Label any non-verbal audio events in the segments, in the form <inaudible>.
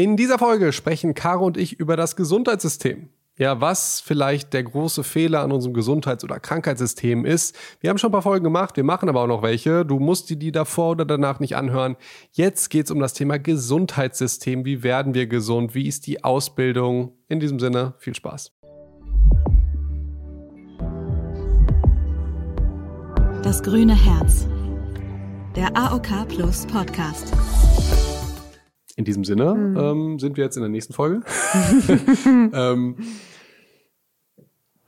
In dieser Folge sprechen Caro und ich über das Gesundheitssystem. Ja, was vielleicht der große Fehler an unserem Gesundheits- oder Krankheitssystem ist. Wir haben schon ein paar Folgen gemacht, wir machen aber auch noch welche. Du musst dir die davor oder danach nicht anhören. Jetzt geht es um das Thema Gesundheitssystem. Wie werden wir gesund? Wie ist die Ausbildung? In diesem Sinne, viel Spaß. Das grüne Herz. Der AOK Plus Podcast. In diesem Sinne Mhm. ähm, sind wir jetzt in der nächsten Folge. <laughs> <laughs> ähm,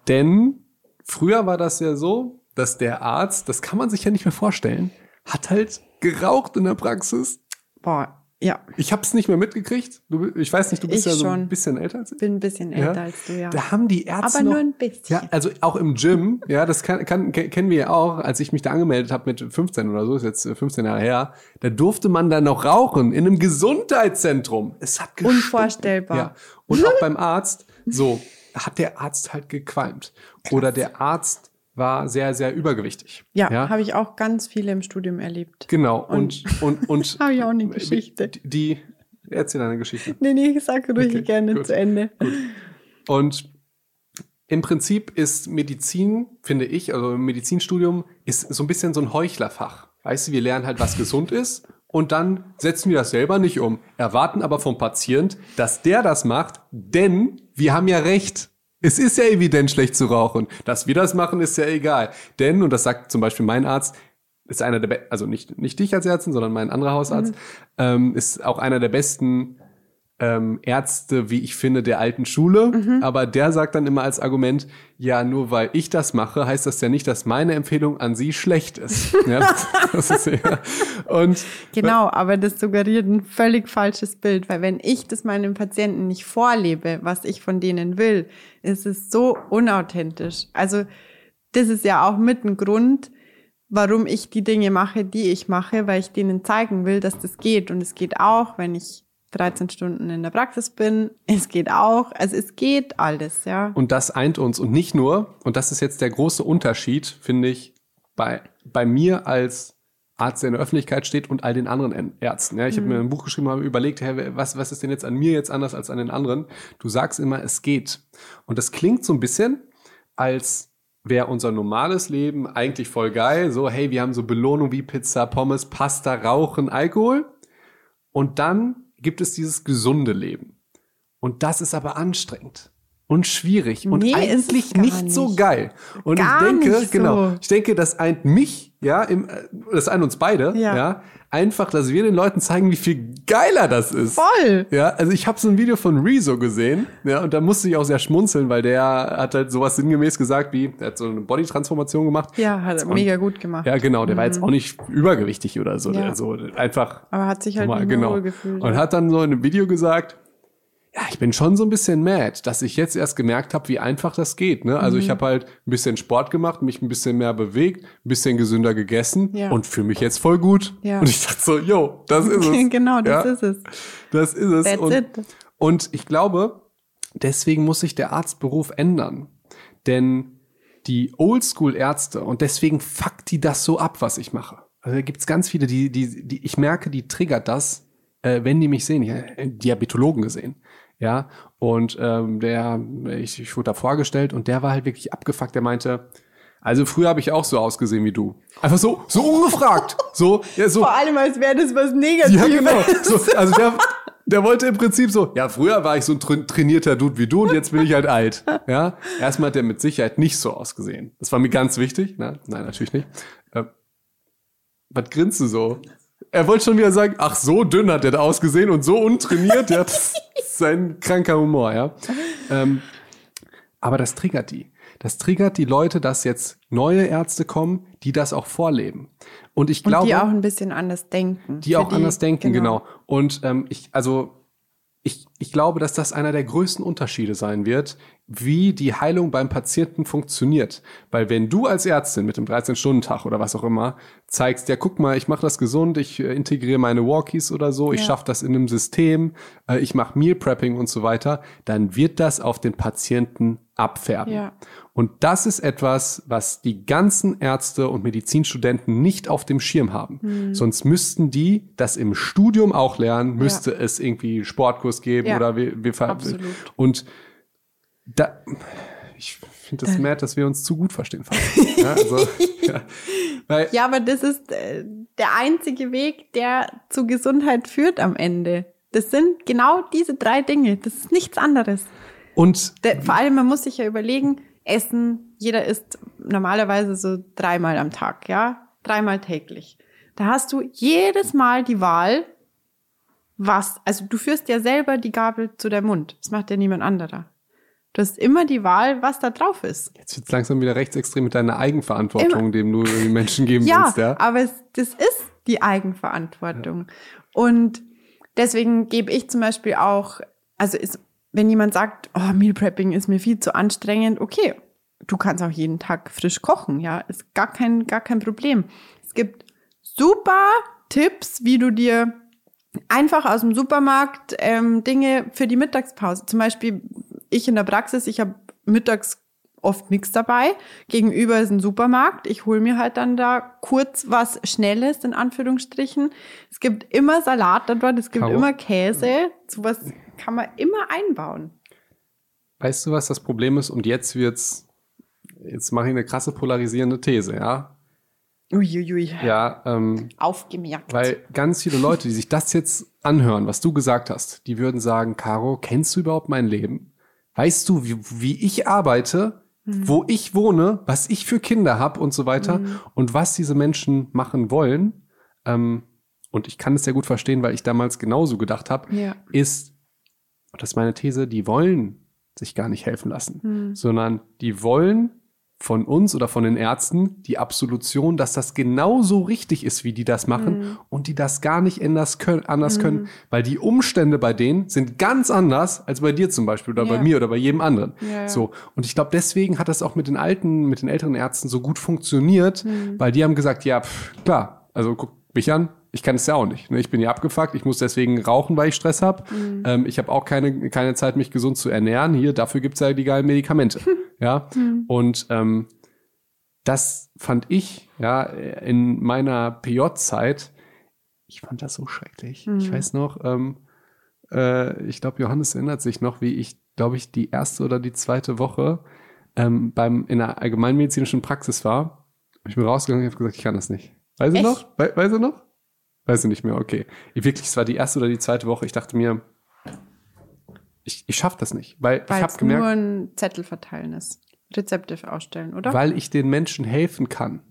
denn früher war das ja so, dass der Arzt, das kann man sich ja nicht mehr vorstellen, hat halt geraucht in der Praxis. Boah, ja, Ich habe es nicht mehr mitgekriegt. Du, ich weiß nicht, du bist Ich ja so ein bisschen älter als ich. bin ein bisschen Ja. älter als du, ja. Da haben die Ärzte Aber noch, nur ein bisschen. Ja, also auch im Gym, ja, das kann, kann, ke- kennen wir ja auch, als ich mich da angemeldet habe mit 15 oder so, ist jetzt äh, 15 Jahre her, da durfte man dann noch rauchen in einem Gesundheitszentrum. Es hat gestunken. Unvorstellbar. Ja. Und auch beim Arzt, so, hat der Arzt halt gequalmt. Oder der Arzt war sehr, sehr übergewichtig. Ja, habe ich auch ganz viele im Studium erlebt. Genau. Und, und, und, <laughs> Habe ich auch eine Geschichte. Die, die erzähl deine Geschichte. Nee, nee, ich sage ruhig Okay, gerne gut. zu Ende. Und im Prinzip ist Medizin, finde ich, also im Medizinstudium ist so ein bisschen so ein Heuchlerfach. Weißt du, wir lernen halt, was gesund ist und dann setzen wir das selber nicht um. Erwarten aber vom Patient, dass der das macht, denn wir haben ja recht. Es ist ja evident schlecht zu rauchen. Dass wir das machen, ist ja egal. Denn, und das sagt zum Beispiel mein Arzt, ist einer der, also nicht, nicht dich als Ärztin, sondern mein anderer Hausarzt, ähm, ist auch einer der besten ähm, Ärzte, wie ich finde, der alten Schule. Mhm. Aber der sagt dann immer als Argument, ja, nur weil ich das mache, heißt das ja nicht, dass meine Empfehlung an sie schlecht ist. <laughs> ja, das ist ja. Und Genau, aber das suggeriert ein völlig falsches Bild, weil wenn ich das meinen Patienten nicht vorlebe, was ich von denen will, ist es so unauthentisch. Also das ist ja auch mit ein Grund, warum ich die Dinge mache, die ich mache, weil ich denen zeigen will, dass das geht. Und es geht auch, wenn ich 13 Stunden in der Praxis bin. Es geht auch, also es geht alles, ja. Und das eint uns. Und nicht nur, und das ist jetzt der große Unterschied, finde ich, bei, bei mir als Arzt, der in der Öffentlichkeit steht und all den anderen Ärzten. Ja, ich habe mir ein Buch geschrieben, habe überlegt, hey, was, was ist denn jetzt an mir jetzt anders als an den anderen? Du sagst immer, es geht. Und das klingt so ein bisschen, als wäre unser normales Leben eigentlich voll geil. So, hey, wir haben so Belohnung wie Pizza, Pommes, Pasta, Rauchen, Alkohol. Und dann gibt es dieses gesunde Leben. Und das ist aber anstrengend und schwierig und Nee, eigentlich gar nicht, so nicht. geil. Und Gar ich denke, nicht so. genau, ich denke, das eint mich, ja, im, äh, das eint uns beide, ja. Ja. einfach, dass wir den Leuten zeigen, wie viel geiler das ist. Voll! Ja, also ich habe so ein Video von Rezo gesehen, ja, und da musste ich auch sehr schmunzeln, weil der hat halt sowas sinngemäß gesagt, wie, er hat so eine Bodytransformation gemacht. Ja, hat er mega gut gemacht. Ja, genau, der war jetzt auch nicht übergewichtig oder so, Mhm. Ja. der so einfach Aber hat sich halt nicht mehr genau. gefühlt. Und hat dann so in einem Video gesagt, ja, ich bin schon so ein bisschen mad, dass ich jetzt erst gemerkt habe, wie einfach das geht. Ne? Also ich Mhm. habe halt ein bisschen Sport gemacht, mich ein bisschen mehr bewegt, ein bisschen gesünder gegessen Ja. und fühle mich jetzt voll gut. Ja. Und ich dachte so, yo, das ist es. <laughs> genau, das Ja, ist es. Das ist es. That's und, it. und ich glaube, deswegen muss sich der Arztberuf ändern. Denn die Oldschool-Ärzte, und deswegen fuckt die das so ab, was ich mache. Also da gibt's ganz viele, die, die, die, ich merke, die triggert das, äh, wenn die mich sehen. Ich habe einen Diabetologen gesehen. Ja, und ähm, der, ich, ich wurde da vorgestellt und der war halt wirklich abgefuckt. Der meinte, also früher habe ich auch so ausgesehen wie du. Einfach so, so ungefragt. <laughs> So, ja, so. Vor allem, als wäre das was Negatives. Ja, genau. So, <laughs> also der, der wollte im Prinzip so, ja, früher war ich so ein tra trainierter Dude wie du und jetzt bin ich halt alt. Ja, erstmal hat der mit Sicherheit nicht so ausgesehen. Das war mir ganz wichtig. Ne? Nein, natürlich nicht. Äh, was grinst du so? Er wollte schon wieder sagen, ach, so dünn hat der da ausgesehen und so untrainiert. Ja, das ist sein kranker Humor, ja. Ähm, aber das triggert die. Das triggert die Leute, dass jetzt neue Ärzte kommen, die das auch vorleben. Und ich Und glaube, die auch ein bisschen anders denken. die auch anders denken, genau. Und ähm, ich, also ich, ich glaube, dass das einer der größten Unterschiede sein wird, wie die Heilung beim Patienten funktioniert. Weil wenn du als Ärztin mit dem 13-Stunden-Tag oder was auch immer zeigst, ja, guck mal, ich mache das gesund, ich äh, integriere meine Walkies oder so, ich Ja. schaffe das in einem System, äh, ich mache Meal Prepping und so weiter, dann wird das auf den Patienten abfärben. Ja. Und das ist etwas, was die ganzen Ärzte und Medizinstudenten nicht auf dem Schirm haben. Hm. Sonst müssten die das im Studium auch lernen, müsste es irgendwie Sportkurs geben Ja, oder wir, wir absolut. Und da, ich finde es das mad, dass wir uns zu gut verstehen. ja, also, <laughs> ja. Weil, Ja, aber das ist äh, der einzige Weg, der zu Gesundheit führt am Ende. Das sind genau diese drei Dinge. Das ist nichts anderes. und Der, vor allem, man muss sich ja überlegen, Essen, jeder isst normalerweise so dreimal am Tag, ja? Dreimal täglich. Da hast du jedes Mal die Wahl, was, also du führst ja selber die Gabel zu deinem Mund. Das macht ja niemand anderer. Du hast immer die Wahl, was da drauf ist. jetzt wird es langsam wieder rechtsextrem mit deiner Eigenverantwortung, Immer. dem du den Menschen geben <laughs> Ja, willst. Ja? aber es, das ist die Eigenverantwortung. Und deswegen gebe ich zum Beispiel auch, also ist, wenn jemand sagt, oh, Meal Prepping ist mir viel zu anstrengend, okay, du kannst auch jeden Tag frisch kochen, ja, ist gar kein, gar kein Problem. Es gibt super Tipps, wie du dir einfach aus dem Supermarkt ähm, Dinge für die Mittagspause. Zum Beispiel ich in der Praxis, ich habe mittags oft nichts dabei. Gegenüber ist ein Supermarkt. Ich hole mir halt dann da kurz was Schnelles, in Anführungsstrichen. Es gibt immer Salat da dort, es gibt Caro? immer Käse. Sowas kann man immer einbauen. Weißt du, was das Problem ist? Und jetzt wird's, jetzt mache ich eine krasse polarisierende These, ja? Uiuiui. Ja, ähm, Aufgemerkt. weil ganz viele Leute, die sich das jetzt anhören, was du gesagt hast, die würden sagen, Caro, kennst du überhaupt mein Leben? Weißt du, wie, wie ich arbeite, wo ich wohne, was ich für Kinder habe und so weiter und was diese Menschen machen wollen? Ähm, und ich kann es sehr gut verstehen, weil ich damals genauso gedacht habe, Ja. ist, das ist meine These, die wollen sich gar nicht helfen lassen, sondern die wollen von uns oder von den Ärzten die Absolution, dass das genauso richtig ist, wie die das machen und die das gar nicht anders können, anders können, weil die Umstände bei denen sind ganz anders als bei dir zum Beispiel oder Ja. bei mir oder bei jedem anderen. Ja. So und ich glaube, deswegen hat das auch mit den alten, mit den älteren Ärzten so gut funktioniert, weil die haben gesagt, ja pff, klar, also guck mich an, ich kann es ja auch nicht. Ne? Ich bin ja abgefuckt, ich muss deswegen rauchen, weil ich Stress habe. Ähm, ich habe auch keine, keine Zeit, mich gesund zu ernähren. Hier, dafür gibt's ja die geilen Medikamente. <laughs> ja. Und ähm, das fand ich, ja, in meiner PJ-Zeit, ich fand das so schrecklich. Ich weiß noch, ähm, äh, ich glaube, Johannes erinnert sich noch, wie ich, glaube ich, die erste oder die zweite Woche ähm, beim, in der allgemeinmedizinischen Praxis war. Ich bin rausgegangen und habe gesagt, ich kann das nicht. Weißt du Echt? noch? We weißt du noch? Weiß ich nicht mehr, okay. Ich wirklich, es war die erste oder die zweite Woche. Ich dachte mir, ich, ich schaff das nicht, weil, Weil ich habe es nur gemerkt, ein Zettel verteilen ist. Rezepte ausstellen, oder? weil ich den Menschen helfen kann.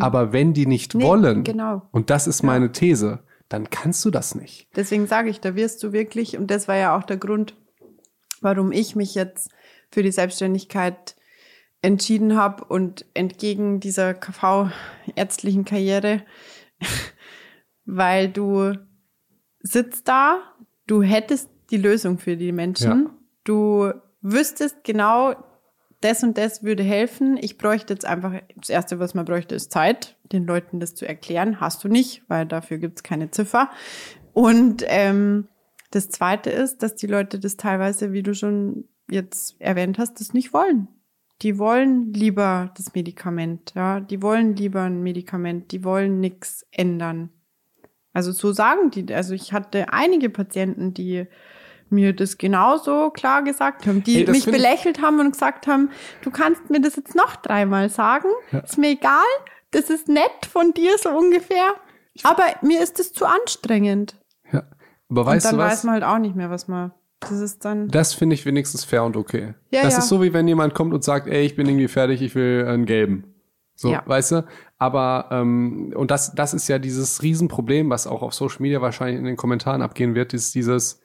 Aber wenn die nicht Nee, wollen, genau. und das ist meine These, dann kannst du das nicht. Deswegen sage ich, da wirst du wirklich, und das war ja auch der Grund, warum ich mich jetzt für die Selbstständigkeit entschieden habe und entgegen dieser KV-ärztlichen Karriere, <laughs> weil du sitzt da, du hättest die Lösung für die Menschen, Ja. du wüsstest genau, das und das würde helfen. Ich bräuchte jetzt einfach, das Erste, was man bräuchte, ist Zeit, den Leuten das zu erklären. Hast du nicht, weil dafür gibt's keine Ziffer. Und ähm, das Zweite ist, dass die Leute das teilweise, wie du schon jetzt erwähnt hast, das nicht wollen. Die wollen lieber das Medikament, ja, die wollen lieber ein Medikament, die wollen nichts ändern. Also so sagen die, also ich hatte einige Patienten, die mir das genauso klar gesagt haben, die Hey, mich belächelt haben und gesagt haben, du kannst mir das jetzt noch dreimal sagen, ist mir egal, das ist nett von dir so ungefähr, aber mir ist das zu anstrengend. Ja. Aber Und weißt dann du was? weiß man halt auch nicht mehr, was man, das ist dann, Das finde ich wenigstens fair und okay. Ja, das ja. ist so, wie wenn jemand kommt und sagt, ey, ich bin irgendwie fertig, ich will einen gelben. So, Ja. weißt du? Aber, ähm, und das, das ist ja dieses Riesenproblem, was auch auf Social Media wahrscheinlich in den Kommentaren abgehen wird, ist dieses,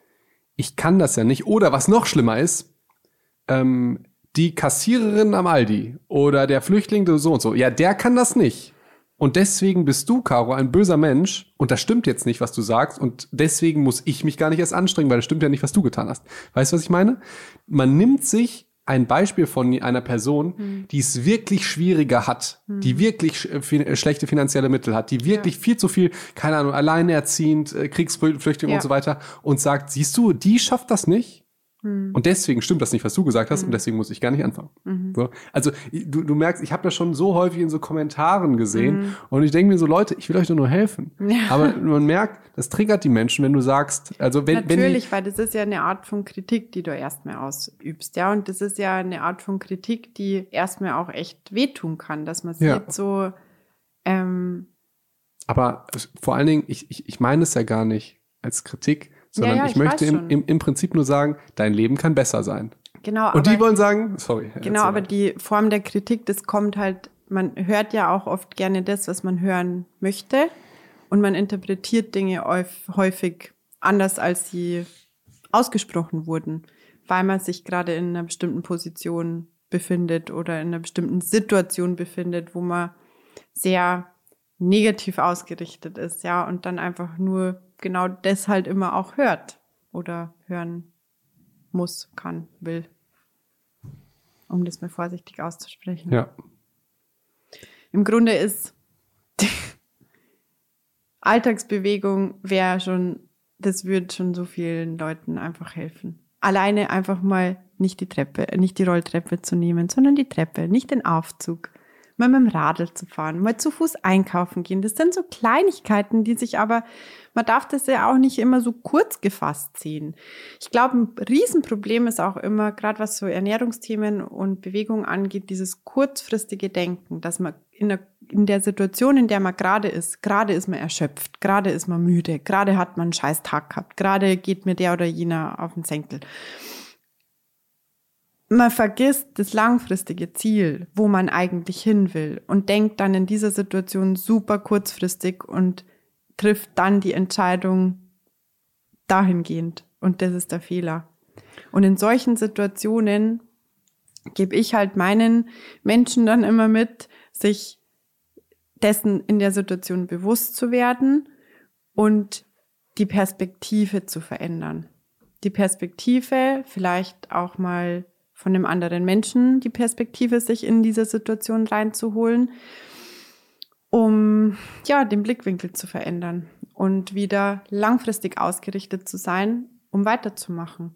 ich kann das ja nicht. Oder was noch schlimmer ist, ähm, die Kassiererin am Aldi oder der Flüchtling so und so, ja, der kann das nicht. Und deswegen bist du, Caro, ein böser Mensch und das stimmt jetzt nicht, was du sagst und deswegen muss ich mich gar nicht erst anstrengen, weil das stimmt ja nicht, was du getan hast. Weißt du, was ich meine? Man nimmt sich ein Beispiel von einer Person, Hm. die es wirklich schwieriger hat, die wirklich sch fin äh, schlechte finanzielle Mittel hat, die wirklich Ja. viel zu viel, keine Ahnung, alleinerziehend, äh, Kriegsflüchtling Ja. und so weiter und sagt, siehst du, die schafft das nicht? Hm. Und deswegen stimmt das nicht, was du gesagt hast, und deswegen muss ich gar nicht anfangen. Mhm. So. Also du, du merkst, ich habe das schon so häufig in so Kommentaren gesehen Mhm. und ich denke mir so, Leute, ich will euch doch nur helfen. Ja. Aber <laughs> man merkt, das triggert die Menschen, wenn du sagst, also wenn, wenn Natürlich, weil das ist ja eine Art von Kritik, die du erstmal ausübst, ja. Und das ist ja eine Art von Kritik, die erstmal auch echt wehtun kann, dass man Ja. sieht, so, ähm, die, aber es- vor allen Dingen, ich, ich, ich meine es ja gar nicht als Kritik, sondern ja, ich, ich möchte im, im, im Prinzip nur sagen, dein Leben kann besser sein. genau. Und aber, die wollen sagen, sorry. Genau, aber die Form der Kritik, das kommt halt, man hört ja auch oft gerne das, was man hören möchte. Und man interpretiert Dinge häuf- häufig anders, als sie ausgesprochen wurden, weil man sich gerade in einer bestimmten Position befindet oder in einer bestimmten Situation befindet, wo man sehr negativ ausgerichtet ist, ja, und dann einfach nur genau das halt immer auch hört oder hören muss, kann, will um das mal vorsichtig auszusprechen. Ja. Im Grunde ist <laughs> Alltagsbewegung wäre schon, das würde schon so vielen Leuten einfach helfen. Alleine einfach mal nicht die Treppe, nicht die Rolltreppe zu nehmen, sondern die Treppe, nicht den Aufzug. Mal mit dem Radl zu fahren, mal zu Fuß einkaufen gehen. Das sind so Kleinigkeiten, die sich aber, man darf das ja auch nicht immer so kurz gefasst sehen. Ich glaube, ein Riesenproblem ist auch immer, gerade was so Ernährungsthemen und Bewegung angeht, dieses kurzfristige Denken, dass man in der, in der Situation, in der man gerade ist, gerade ist man erschöpft, gerade ist man müde, gerade hat man einen scheiß Tag gehabt, gerade geht mir der oder jener auf den Senkel. Man vergisst das langfristige Ziel, wo man eigentlich hin will und denkt dann in dieser Situation super kurzfristig und trifft dann die Entscheidung dahingehend. Und das ist der Fehler. Und in solchen Situationen gebe ich halt meinen Menschen dann immer mit, sich dessen in der Situation bewusst zu werden und die Perspektive zu verändern. Die Perspektive, vielleicht auch mal von einem anderen Menschen die Perspektive sich in diese Situation reinzuholen, um ja den Blickwinkel zu verändern und wieder langfristig ausgerichtet zu sein, um weiterzumachen.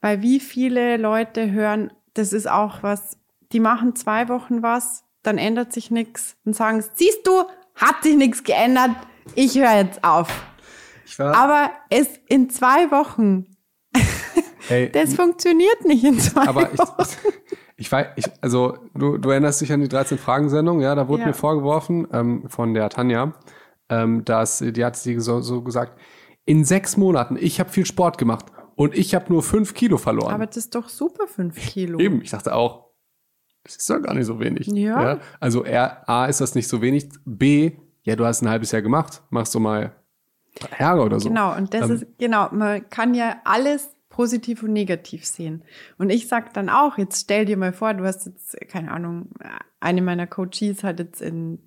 Weil wie viele Leute hören, das ist auch was, die machen zwei Wochen was, dann ändert sich nichts und sagen, siehst du, hat sich nichts geändert, ich höre jetzt auf. Aber es in zwei Wochen, hey, das funktioniert nicht in zwei aber ich, <laughs> ich weiß, ich, also du, du erinnerst dich an die 13-Fragen-Sendung, ja, da wurde Ja. mir vorgeworfen ähm, von der Tanja, ähm, dass die hat sie so, so gesagt, in sechs Monaten, ich habe viel Sport gemacht und ich habe nur fünf Kilo verloren. Aber das ist doch super, fünf Kilo. Eben, ich dachte auch, das ist doch gar nicht so wenig. Ja. Also R, A ist das nicht so wenig, B, ja, du hast ein halbes Jahr gemacht, machst du mal Jahre oder so. Genau, und das Ähm, ist, genau, man kann ja alles positiv und negativ sehen. Und ich sag dann auch, jetzt stell dir mal vor, du hast jetzt, keine Ahnung, eine meiner Coaches hat jetzt in,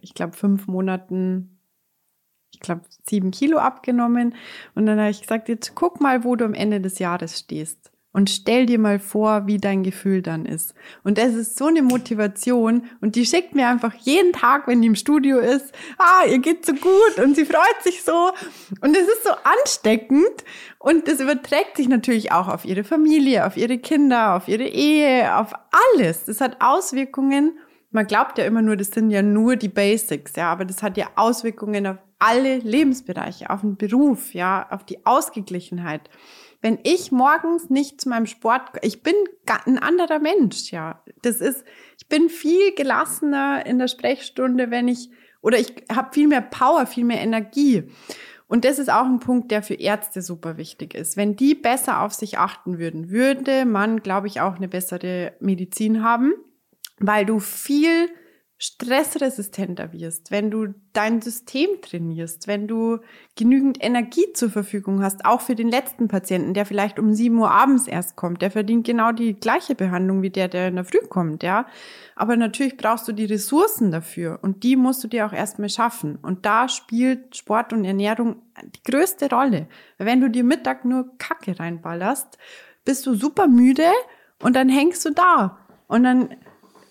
ich glaube, fünf Monaten, ich glaube, sieben Kilo abgenommen. Und dann habe ich gesagt, jetzt guck mal, wo du am Ende des Jahres stehst. Und stell dir mal vor, wie dein Gefühl dann ist. Und das ist so eine Motivation. Und die schickt mir einfach jeden Tag, wenn die im Studio ist, ah, ihr geht so gut und sie freut sich so. Und es ist so ansteckend. Und das überträgt sich natürlich auch auf ihre Familie, auf ihre Kinder, auf ihre Ehe, auf alles. Das hat Auswirkungen. Man glaubt ja immer nur, das sind ja nur die Basics, ja, aber das hat ja Auswirkungen auf alle Lebensbereiche, auf den Beruf, ja, auf die Ausgeglichenheit wenn ich morgens nicht zu meinem Sport, ich bin ein anderer Mensch, ja. Das ist, ich bin viel gelassener in der Sprechstunde, wenn ich, oder ich habe viel mehr Power, viel mehr Energie. Und das ist auch ein Punkt, der für Ärzte super wichtig ist. Wenn die besser auf sich achten würden, würde man, glaube ich, auch eine bessere Medizin haben, weil du viel stressresistenter wirst, wenn du dein System trainierst, wenn du genügend Energie zur Verfügung hast, auch für den letzten Patienten, der vielleicht um sieben Uhr abends erst kommt, der verdient genau die gleiche Behandlung wie der, der in der Früh kommt, ja. Aber natürlich brauchst du die Ressourcen dafür und die musst du dir auch erstmal schaffen. Und da spielt Sport und Ernährung die größte Rolle. Weil wenn du dir Mittag nur Kacke reinballerst, bist du super müde und dann hängst du da. Und dann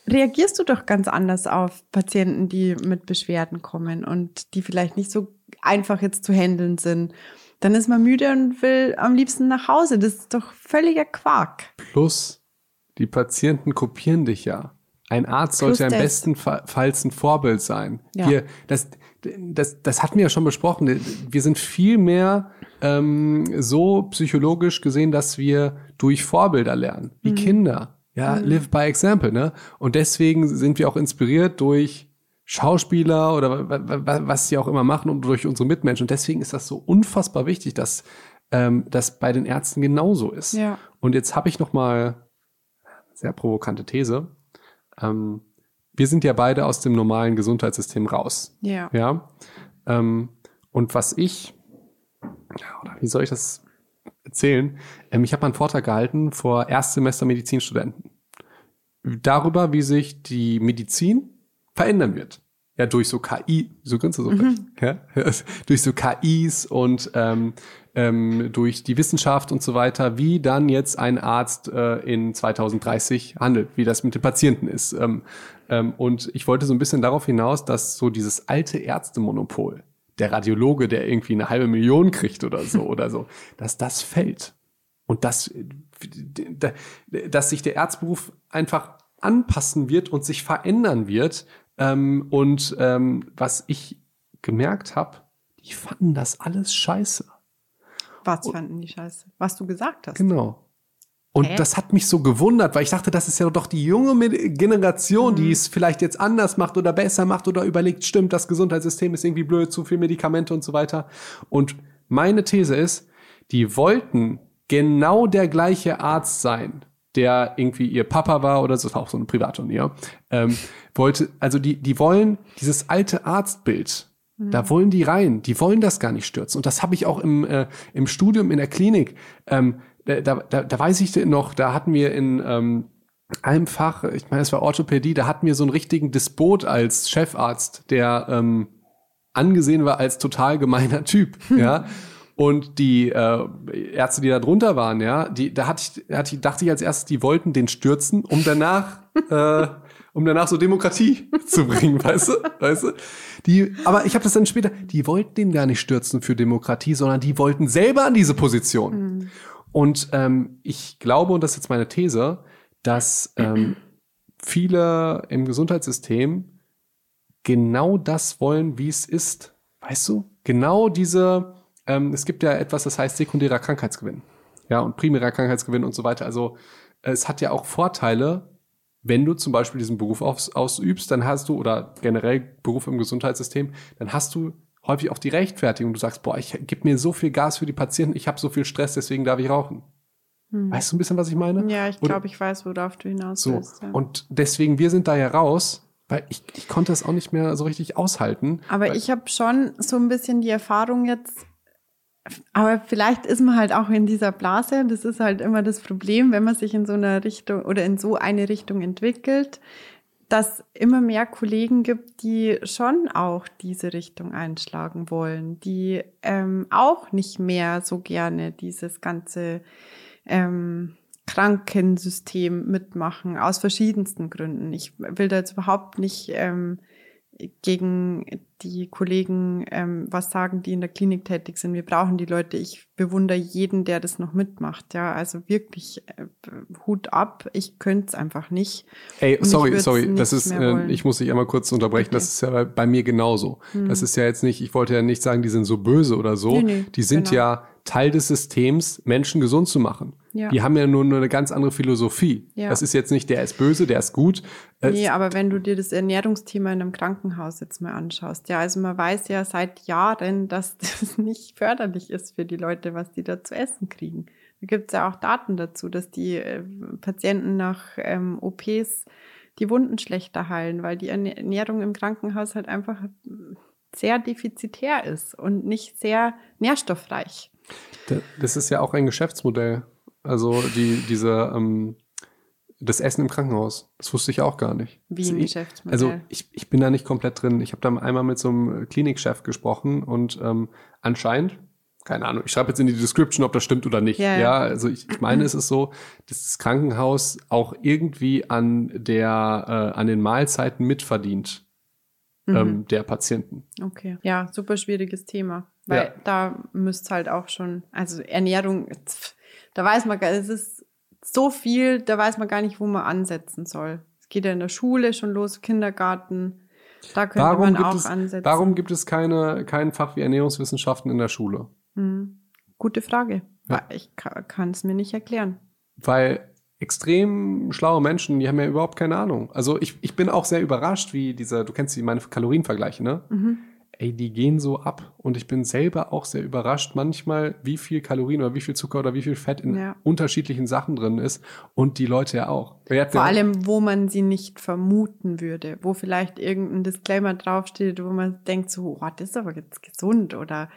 reagierst du doch ganz anders auf Patienten, die mit Beschwerden kommen und die vielleicht nicht so einfach jetzt zu handeln sind. Dann ist man müde und will am liebsten nach Hause. Das ist doch völliger Quark. Plus, die Patienten kopieren dich ja. Ein Arzt sollte im besten Falls ein Vorbild sein. Ja. Wir, das, das, das hatten wir ja schon besprochen. Wir sind viel mehr ähm, so psychologisch gesehen, dass wir durch Vorbilder lernen, wie mhm. Kinder. Ja, mhm. live by example, ne? Und deswegen sind wir auch inspiriert durch Schauspieler oder was sie auch immer machen und durch unsere Mitmenschen. Und deswegen ist das so unfassbar wichtig, dass ähm, das bei den Ärzten genauso ist. Ja. Und jetzt habe ich noch mal sehr provokante These. Ähm, wir sind ja beide aus dem normalen Gesundheitssystem raus. Ja. Ja. Ähm, und was ich, oder wie soll ich das erzählen. Ähm, ich habe mal einen Vortrag gehalten vor Erstsemester Medizinstudenten. Darüber, wie sich die Medizin verändern wird. Ja, durch so KI, so kannst du so mhm. ja? <laughs> durch so KIs und ähm, ähm, durch die Wissenschaft und so weiter, wie dann jetzt ein Arzt äh, in 2030 handelt, wie das mit den Patienten ist. Ähm, ähm, und ich wollte so ein bisschen darauf hinaus, dass so dieses alte Ärztemonopol, der Radiologe, der irgendwie eine halbe Million kriegt oder so <laughs> oder so, dass das fällt. Und dass, dass sich der Erzberuf einfach anpassen wird und sich verändern wird. Ähm, und ähm, was ich gemerkt habe, die fanden das alles scheiße. Was fanden die scheiße? Was du gesagt hast. Genau. Und Hä? das hat mich so gewundert, weil ich dachte, das ist ja doch die junge Generation, mhm. die es vielleicht jetzt anders macht oder besser macht oder überlegt, stimmt, das Gesundheitssystem ist irgendwie blöd, zu viel Medikamente und so weiter. Und meine These ist, die wollten genau der gleiche Arzt sein, der irgendwie ihr Papa war oder so, das war auch so eine Privatuni, ja, ähm, wollte, also die, die wollen dieses alte Arztbild, mhm. da wollen die rein, die wollen das gar nicht stürzen. Und das habe ich auch im, äh, im Studium in der Klinik. Ähm, da, da, da weiß ich noch, da hatten wir in ähm, einem Fach, ich meine, es war Orthopädie, da hatten wir so einen richtigen Disput als Chefarzt, der ähm, angesehen war als total gemeiner Typ, <laughs> ja. Und die äh, Ärzte, die da drunter waren, ja, die, da hatte ich, hatte ich, dachte ich als erstes, die wollten den stürzen, um danach, <laughs> äh, um danach so Demokratie <laughs> zu bringen, weißt du, weißt du? Die, aber ich habe das dann später, die wollten den gar nicht stürzen für Demokratie, sondern die wollten selber an diese Position. Mhm. Und ähm, ich glaube, und das ist jetzt meine These, dass ähm, viele im Gesundheitssystem genau das wollen, wie es ist. Weißt du? Genau diese, ähm, es gibt ja etwas, das heißt sekundärer Krankheitsgewinn. Ja, und primärer Krankheitsgewinn und so weiter. Also es hat ja auch Vorteile, wenn du zum Beispiel diesen Beruf aus, ausübst, dann hast du, oder generell Beruf im Gesundheitssystem, dann hast du häufig auch die Rechtfertigung. Du sagst, boah, ich gebe mir so viel Gas für die Patienten, ich habe so viel Stress, deswegen darf ich rauchen. Hm. Weißt du ein bisschen, was ich meine? Ja, ich glaube, ich weiß, worauf du hinaus so. willst. Ja. Und deswegen, wir sind da ja raus, weil ich, ich konnte es auch nicht mehr so richtig aushalten. Aber ich habe schon so ein bisschen die Erfahrung jetzt, aber vielleicht ist man halt auch in dieser Blase. Das ist halt immer das Problem, wenn man sich in so einer Richtung oder in so eine Richtung entwickelt dass immer mehr Kollegen gibt, die schon auch diese Richtung einschlagen wollen, die ähm, auch nicht mehr so gerne dieses ganze ähm, Krankensystem mitmachen, aus verschiedensten Gründen. Ich will da jetzt überhaupt nicht ähm, gegen die Kollegen ähm, was sagen, die in der Klinik tätig sind. Wir brauchen die Leute. Ich bewundere jeden, der das noch mitmacht. Ja, also wirklich äh, Hut ab. Ich könnte es einfach nicht. Ey, sorry, sorry, das ist, äh, ich muss dich einmal kurz unterbrechen. Okay. Das ist ja bei, bei mir genauso. Hm. Das ist ja jetzt nicht, ich wollte ja nicht sagen, die sind so böse oder so. Nee, nee, die sind genau. ja Teil des Systems, Menschen gesund zu machen. Ja. Die haben ja nur eine ganz andere Philosophie. Ja. Das ist jetzt nicht, der ist böse, der ist gut. Nee, aber wenn du dir das Ernährungsthema in einem Krankenhaus jetzt mal anschaust, ja, also man weiß ja seit Jahren, dass <laughs> das nicht förderlich ist für die Leute, was die da zu essen kriegen. Da gibt es ja auch Daten dazu, dass die äh, Patienten nach ähm, OPs die Wunden schlechter heilen, weil die Ernährung im Krankenhaus halt einfach sehr defizitär ist und nicht sehr nährstoffreich. Das ist ja auch ein Geschäftsmodell. Also die, diese, ähm, das Essen im Krankenhaus. Das wusste ich auch gar nicht. Wie ein Geschäftsmodell. Also ich, ich bin da nicht komplett drin. Ich habe da einmal mit so einem Klinikchef gesprochen und ähm, anscheinend, keine Ahnung, ich schreibe jetzt in die Description, ob das stimmt oder nicht. Ja, ja. ja also ich, ich meine, es ist so, dass das Krankenhaus auch irgendwie an der, äh, an den Mahlzeiten mitverdient. Mhm. Ähm, der Patienten. Okay, ja, super schwieriges Thema, weil ja. da müsste halt auch schon, also Ernährung, da weiß man, es ist so viel, da weiß man gar nicht, wo man ansetzen soll. Es geht ja in der Schule schon los, Kindergarten. Da könnte warum man auch es, ansetzen. Warum gibt es keine, kein Fach wie Ernährungswissenschaften in der Schule? Hm. Gute Frage. Ja. Ich kann es mir nicht erklären. Weil extrem schlaue Menschen, die haben ja überhaupt keine Ahnung. Also ich, ich bin auch sehr überrascht, wie dieser, du kennst die meine Kalorienvergleiche, ne? Mhm ey, die gehen so ab. Und ich bin selber auch sehr überrascht manchmal, wie viel Kalorien oder wie viel Zucker oder wie viel Fett in ja. unterschiedlichen Sachen drin ist. Und die Leute ja auch. Vor allem, wo man sie nicht vermuten würde, wo vielleicht irgendein Disclaimer draufsteht, wo man denkt so, oh, das ist aber jetzt gesund oder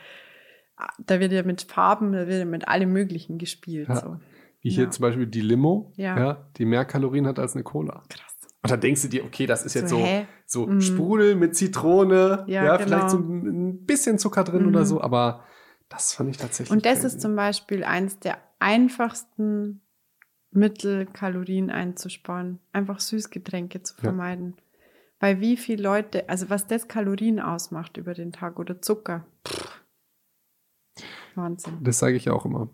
ah, da wird ja mit Farben, da wird ja mit allem Möglichen gespielt. Ja. So. Wie hier zum Beispiel die Limo, ja. die mehr Kalorien hat als eine Cola. Krass. Und dann denkst du dir, okay, das ist jetzt so, so, so mm. Sprudel mit Zitrone, ja, ja genau. vielleicht so ein bisschen Zucker drin mm. oder so, aber das fand ich tatsächlich. Und das crazy. ist zum Beispiel eins der einfachsten Mittel, Kalorien einzusparen, einfach Süßgetränke zu vermeiden. Ja. Weil wie viele Leute, also was das Kalorien ausmacht über den Tag oder Zucker. Pff. Wahnsinn. Das sage ich auch immer.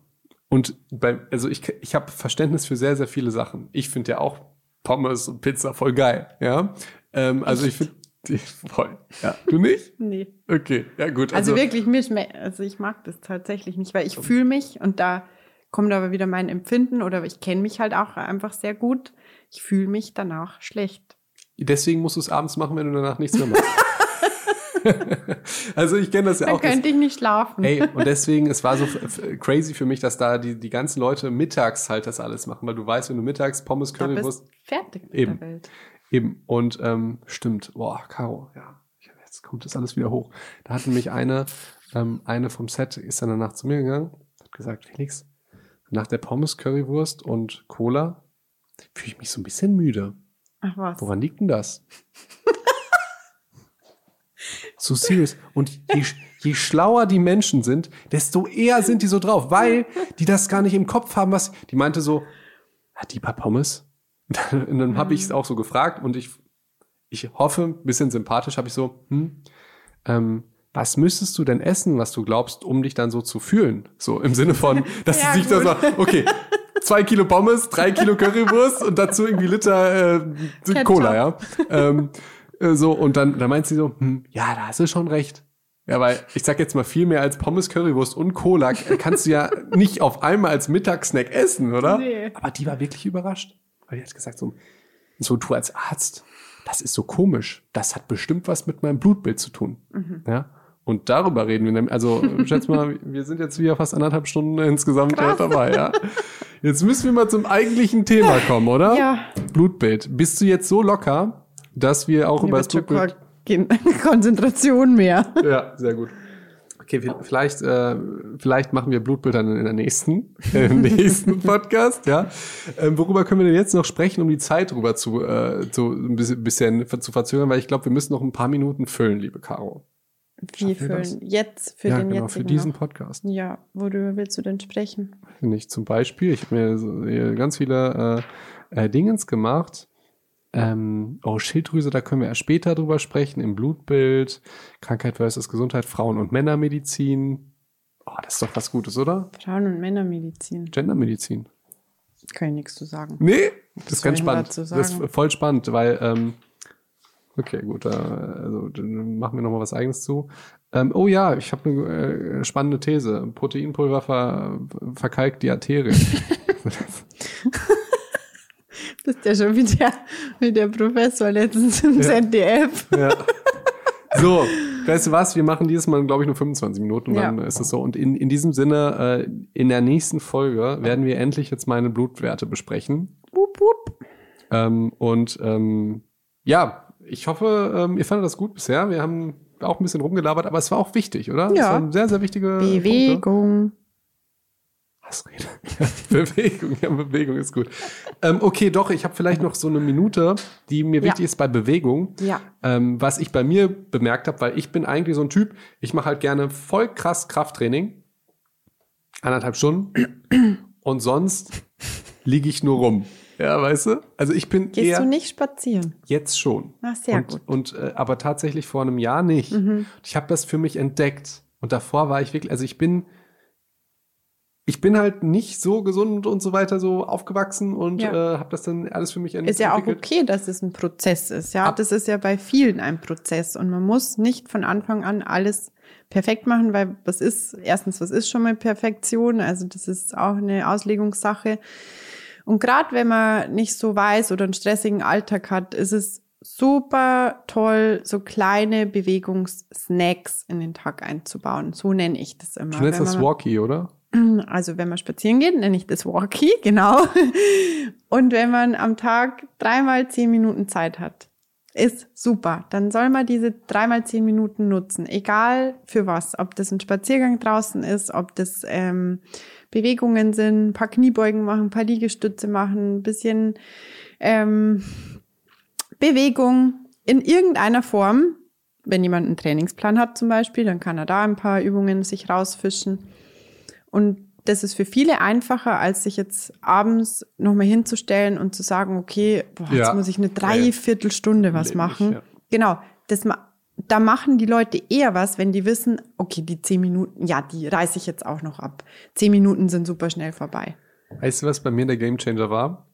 Und bei, also ich, ich habe Verständnis für sehr, sehr viele Sachen. Ich finde ja auch Pommes und Pizza voll geil, ja. Ähm, also ich finde die <laughs> voll. Ja, du nicht? nee. Okay, ja gut. Also, also wirklich, mich, also ich mag das tatsächlich nicht, weil ich fühle mich und da kommt aber wieder mein Empfinden oder ich kenne mich halt auch einfach sehr gut. Ich fühle mich danach schlecht. Deswegen musst du es abends machen, wenn du danach nichts mehr machst. <laughs> <laughs> also ich kenne das ja Dann auch. Dann könnte ich nicht schlafen. Ey, und <laughs> deswegen, es war so crazy für mich, dass da die, die ganzen Leute mittags halt das alles machen, weil du weißt, wenn du mittags Pommes Currywurst... fertig mit eben, der Welt. Eben, und ähm, stimmt, boah, Caro, ja, jetzt kommt das alles wieder hoch. Da hat nämlich eine, ähm, eine vom Set, ist dann danach zu mir gegangen, hat gesagt, Felix, nach der Pommes Currywurst und Cola fühle ich mich so ein bisschen müde. Ach was. Woran liegt denn das? So serious. Und je, je schlauer die Menschen sind, desto eher sind die so drauf, weil die das gar nicht im Kopf haben, was. Die meinte so, hat die paar Pommes? <laughs> Und dann, und dann habe ich es auch so gefragt und ich, ich hoffe, ein bisschen sympathisch habe ich so, hm, ähm, was müsstest du denn essen, was du glaubst, um dich dann so zu fühlen? So im Sinne von, <laughs> dass ja, sie sich da so, okay, zwei Kilo Pommes, drei Kilo Currywurst und dazu irgendwie Liter äh, Cola, ja. Ähm, äh, so, und dann, dann meint sie so, hm, ja, da hast du schon recht. Ja, weil ich sag jetzt mal viel mehr als Pommes, Currywurst und Cola kannst du ja <laughs> nicht auf einmal als Mittagssnack essen, oder? Nee. Aber die war wirklich überrascht. Weil die hat gesagt, so, so du als Arzt, das ist so komisch. Das hat bestimmt was mit meinem Blutbild zu tun. Mhm. Ja. Und darüber reden wir nämlich. Also, schätze mal, <laughs> wir sind jetzt wieder fast anderthalb Stunden insgesamt Krass. dabei, ja. Jetzt müssen wir mal zum eigentlichen Thema kommen, oder? Ja. Blutbild. Bist du jetzt so locker, dass wir auch über das Blutbild... <laughs> Konzentration mehr. Ja, sehr gut. Okay, vielleicht, äh, vielleicht machen wir Blutbild dann in der nächsten, äh, im nächsten <laughs> Podcast, ja. Ähm, worüber können wir denn jetzt noch sprechen, um die Zeit rüber zu, äh, zu ein bisschen, zu verzögern, weil ich glaube, wir müssen noch ein paar Minuten füllen, liebe Caro. Wie füllen? Jetzt für ja, den genau, für diesen noch. Podcast. Ja, worüber willst du denn sprechen? Nicht zum Beispiel, ich habe mir so, ganz viele äh, äh, Dingens gemacht ähm, oh, Schilddrüse, da können wir erst später drüber sprechen, im Blutbild, Krankheit versus Gesundheit, Frauen- und Männermedizin. Oh, das ist doch was Gutes, oder? Frauen- und Männermedizin. Gendermedizin. Kann ich nichts zu sagen. Nee, das ist ganz spannend. Das ist voll spannend, weil, ähm, okay, gut, äh, also dann machen wir nochmal was Eigenes zu. Ähm, oh ja, ich habe eine äh, spannende These. Proteinpulver ver verkalkt die Arterien. <laughs> <laughs> Das ist ja schon wie der, wie der Professor letztens im ja. ZDF. Ja. So, weißt du was? Wir machen dieses Mal, glaube ich, nur 25 Minuten, dann ja. ist es so. Und in, in diesem Sinne, äh, in der nächsten Folge werden wir endlich jetzt meine Blutwerte besprechen. Wupp, wupp. Ähm, und ähm, ja, ich hoffe, ähm, ihr fandet das gut bisher. Wir haben auch ein bisschen rumgelabert, aber es war auch wichtig, oder? Ja. Es waren sehr, sehr wichtige Punkte. Bewegung. Hassrede. <laughs> Bewegung, ja, Bewegung ist gut. Ähm, okay, doch, ich habe vielleicht noch so eine Minute, die mir Ja. wichtig ist bei Bewegung. Ja. Ähm, was ich bei mir bemerkt habe, weil ich bin eigentlich so ein Typ, ich mache halt gerne voll krass Krafttraining. Anderthalb Stunden. <clears throat> Und sonst liege ich nur rum. Ja, weißt du? Also ich bin Gehst eher du nicht spazieren? jetzt schon. Ach, sehr und, gut. Und äh, aber tatsächlich vor einem Jahr nicht. Mhm. Ich habe das für mich entdeckt. Und davor war ich wirklich, also ich bin, ich bin halt nicht so gesund und so weiter so aufgewachsen und Ja. äh, habe das dann alles für mich ent Ist ja auch entwickelt. okay, dass es ein Prozess ist. Ja, Ab- das ist ja bei vielen ein Prozess und man muss nicht von Anfang an alles perfekt machen, weil was ist, erstens, was ist schon mal Perfektion? Also das ist auch eine Auslegungssache. Und gerade wenn man nicht so weiß oder einen stressigen Alltag hat, ist es super toll, so kleine Bewegungssnacks in den Tag einzubauen. So nenne ich das immer. Du nennst das Walkie, oder? <clears throat> also wenn man spazieren geht, nenne ich das Walkie, <laughs> genau. Und wenn man am Tag dreimal zehn Minuten Zeit hat, ist super. Dann soll man diese dreimal zehn Minuten nutzen, egal für was. Ob das ein Spaziergang draußen ist, ob das ähm, Bewegungen sind, ein paar Kniebeugen machen, ein paar Liegestütze machen, ein bisschen ähm, Bewegung in irgendeiner Form. Wenn jemand einen Trainingsplan hat zum Beispiel, dann kann er da ein paar Übungen sich rausfischen. Und das ist für viele einfacher, als sich jetzt abends nochmal hinzustellen und zu sagen, okay, boah, Ja. jetzt muss ich eine Dreiviertelstunde was Nämlich, machen. ja. Genau, das ma da machen die Leute eher was, wenn die wissen, okay, die zehn Minuten, ja, die reiße ich jetzt auch noch ab. Zehn Minuten sind super schnell vorbei. Weißt du, was bei mir der Gamechanger war?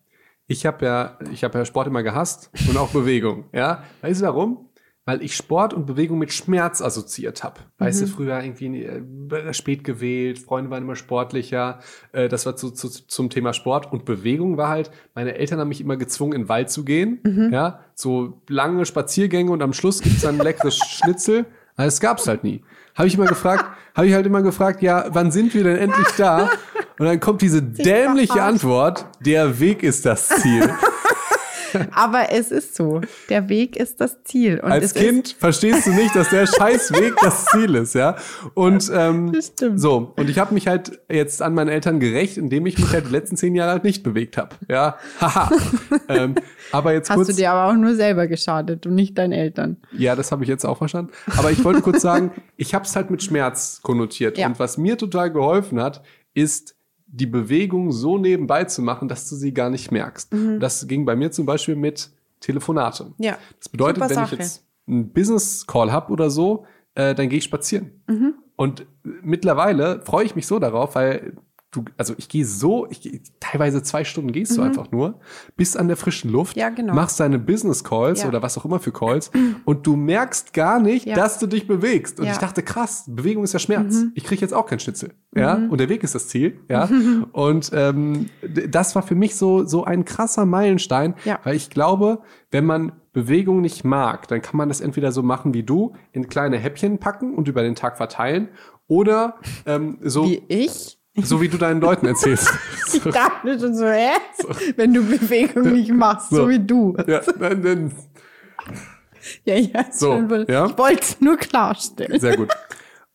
Ich habe ja, ich habe ja Sport immer gehasst und auch Bewegung. Ja, weißt du warum? Weil ich Sport und Bewegung mit Schmerz assoziiert habe. Weißt du, früher irgendwie äh, spät gewählt, Freunde waren immer sportlicher. Äh, das war zu, zu, zum Thema Sport und Bewegung war halt. Meine Eltern haben mich immer gezwungen, in den Wald zu gehen. Ja, so lange Spaziergänge und am Schluss gibt's dann ein leckeres <laughs> Schnitzel. Aber das gab's halt nie. Habe ich immer gefragt, habe ich halt immer gefragt, ja, wann sind wir denn endlich da? Und dann kommt diese <laughs> dämliche. Antwort, der Weg ist das Ziel. <laughs> Aber es ist so. Der Weg ist das Ziel. Und Als Kind verstehst du nicht, dass der <laughs> Scheißweg das Ziel ist, ja. Und ähm, so, und ich habe mich halt jetzt an meinen Eltern gerecht, indem ich mich halt die letzten zehn Jahre halt nicht bewegt habe. Ja, haha. <laughs> ähm, aber jetzt hast kurz. du dir aber auch nur selber geschadet und nicht deinen Eltern. Ja, das habe ich jetzt auch verstanden. Aber ich wollte kurz sagen, ich habe es halt mit Schmerz konnotiert. Ja. Und was mir total geholfen hat, ist die Bewegung so nebenbei zu machen, dass du sie gar nicht merkst. Das ging bei mir zum Beispiel mit Telefonate. Mhm. Ja, Das bedeutet, wenn ich jetzt einen Business Call habe oder so, äh, dann gehe ich spazieren. Mhm. Und mittlerweile freue ich mich so darauf, weil du, also ich gehe so, ich gehe teilweise zwei Stunden gehst du einfach nur, bist an der frischen Luft, Mhm. Ja, genau. machst deine Business Calls Ja. oder was auch immer für Calls und du merkst gar nicht, Ja. dass du dich bewegst. Und. Mhm. ich dachte, krass, Bewegung ist ja Schmerz. Ich kriege jetzt auch keinen Schnitzel. Ja, und der Weg ist das Ziel. Ja, <laughs> und ähm, das war für mich so, so ein krasser Meilenstein, Ja. weil ich glaube, wenn man Bewegung nicht mag, dann kann man das entweder so machen wie du, in kleine Häppchen packen und über den Tag verteilen oder ähm, so, Wie ich? So wie du deinen Leuten erzählst. <laughs> Ich dachte schon so, hä? Wenn du Bewegung nicht machst, so, So. wie du. ja, dann, dann, Ja, ja, So, schon ja. Ich wollte es nur klarstellen. Sehr gut.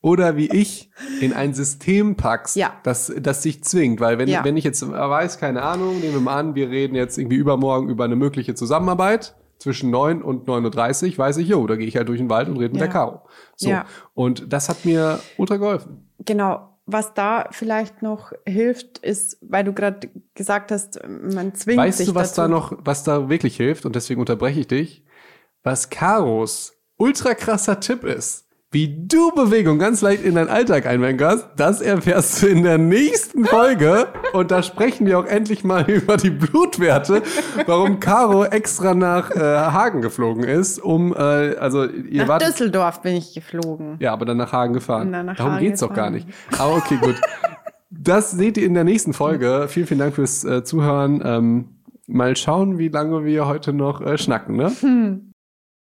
Oder wie ich in ein System packst, Ja. das, das dich zwingt. Weil wenn, Ja. wenn ich jetzt weiß, keine Ahnung, nehmen wir mal an, wir reden jetzt irgendwie übermorgen über eine mögliche Zusammenarbeit zwischen 9 und 9.30 Uhr, weiß ich, jo, da gehe ich halt durch den Wald und rede mit der Caro. So. Und das hat mir ultra geholfen. Genau. Was da vielleicht noch hilft, ist, weil du gerade gesagt hast, man zwingt Weißt sich du, was dazu. da noch, was da wirklich hilft? Und deswegen unterbreche ich dich. Was Karos ultra krasser Tipp ist, wie du Bewegung ganz leicht in deinen Alltag einbringen kannst, das erfährst du in der nächsten Folge. Und da sprechen wir auch endlich mal <laughs> über die Blutwerte, warum Caro extra nach äh, Hagen geflogen ist, um, äh, also ihr Nach wart, Düsseldorf bin ich geflogen. ja, aber dann nach Hagen gefahren. Dann nach Darum Hagen geht's doch gar nicht. Aber okay, gut. Das seht ihr in der nächsten Folge. Vielen, vielen Dank fürs äh, Zuhören. Ähm, mal schauen, wie lange wir heute noch äh, schnacken, ne?